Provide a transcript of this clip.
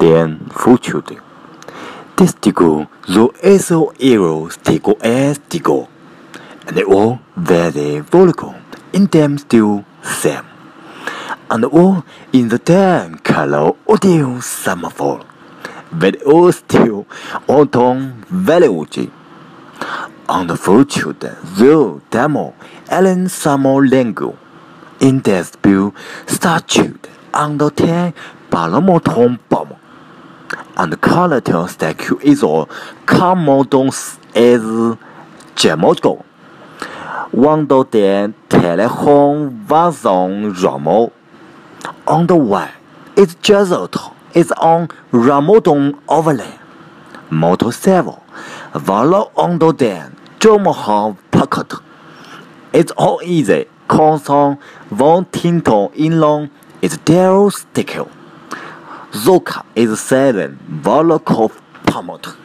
den future. Testigo do esos héroes tego estigo, and all very vocal in them still same, and all in the time color audio summerfall, but all still autumn uchi. On the future, the demo, Ellen Summer Lengo, in this view, statute under 10 Balamotombo and Carleton statue is a Carmodon as Gemogo. Wando den telephone was on Ramo. On the way, it's Jesuit. It's on Ramodon overlay. Motor several. Valo on the den. Jomohan pocket. It's all easy. Consong, Von Tinton in long. It's Daryl Stickle. Zoka is 7, Volokov Pamot.